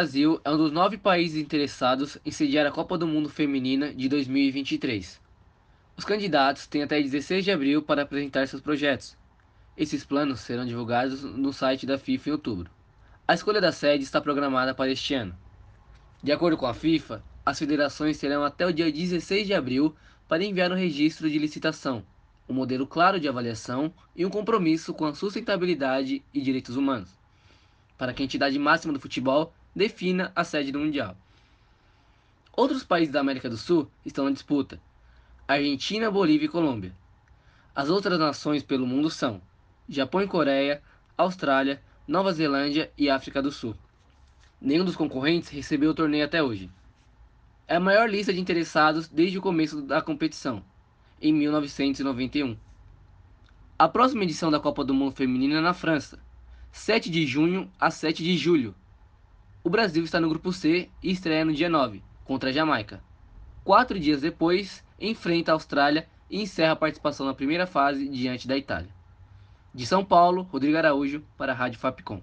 Brasil é um dos nove países interessados em sediar a Copa do Mundo Feminina de 2023. Os candidatos têm até 16 de abril para apresentar seus projetos. Esses planos serão divulgados no site da FIFA em outubro. A escolha da sede está programada para este ano. De acordo com a FIFA, as federações terão até o dia 16 de abril para enviar um registro de licitação, um modelo claro de avaliação e um compromisso com a sustentabilidade e direitos humanos, para que a entidade máxima do futebol defina a sede do Mundial. Outros países da América do Sul estão na disputa: Argentina, Bolívia e Colômbia. As outras nações pelo mundo são Japão e Coreia, Austrália, Nova Zelândia e África do Sul. Nenhum dos concorrentes recebeu o torneio até hoje. É a maior lista de interessados desde o começo da competição, em 1991. A próxima edição da Copa do Mundo Feminina é na França, 7 de junho a 7 de julho, o Brasil está no grupo C e estreia no dia 9, contra a Jamaica. Quatro dias depois, enfrenta a Austrália e encerra a participação na primeira fase diante da Itália. De São Paulo, Rodrigo Araújo para a Rádio Fapcom.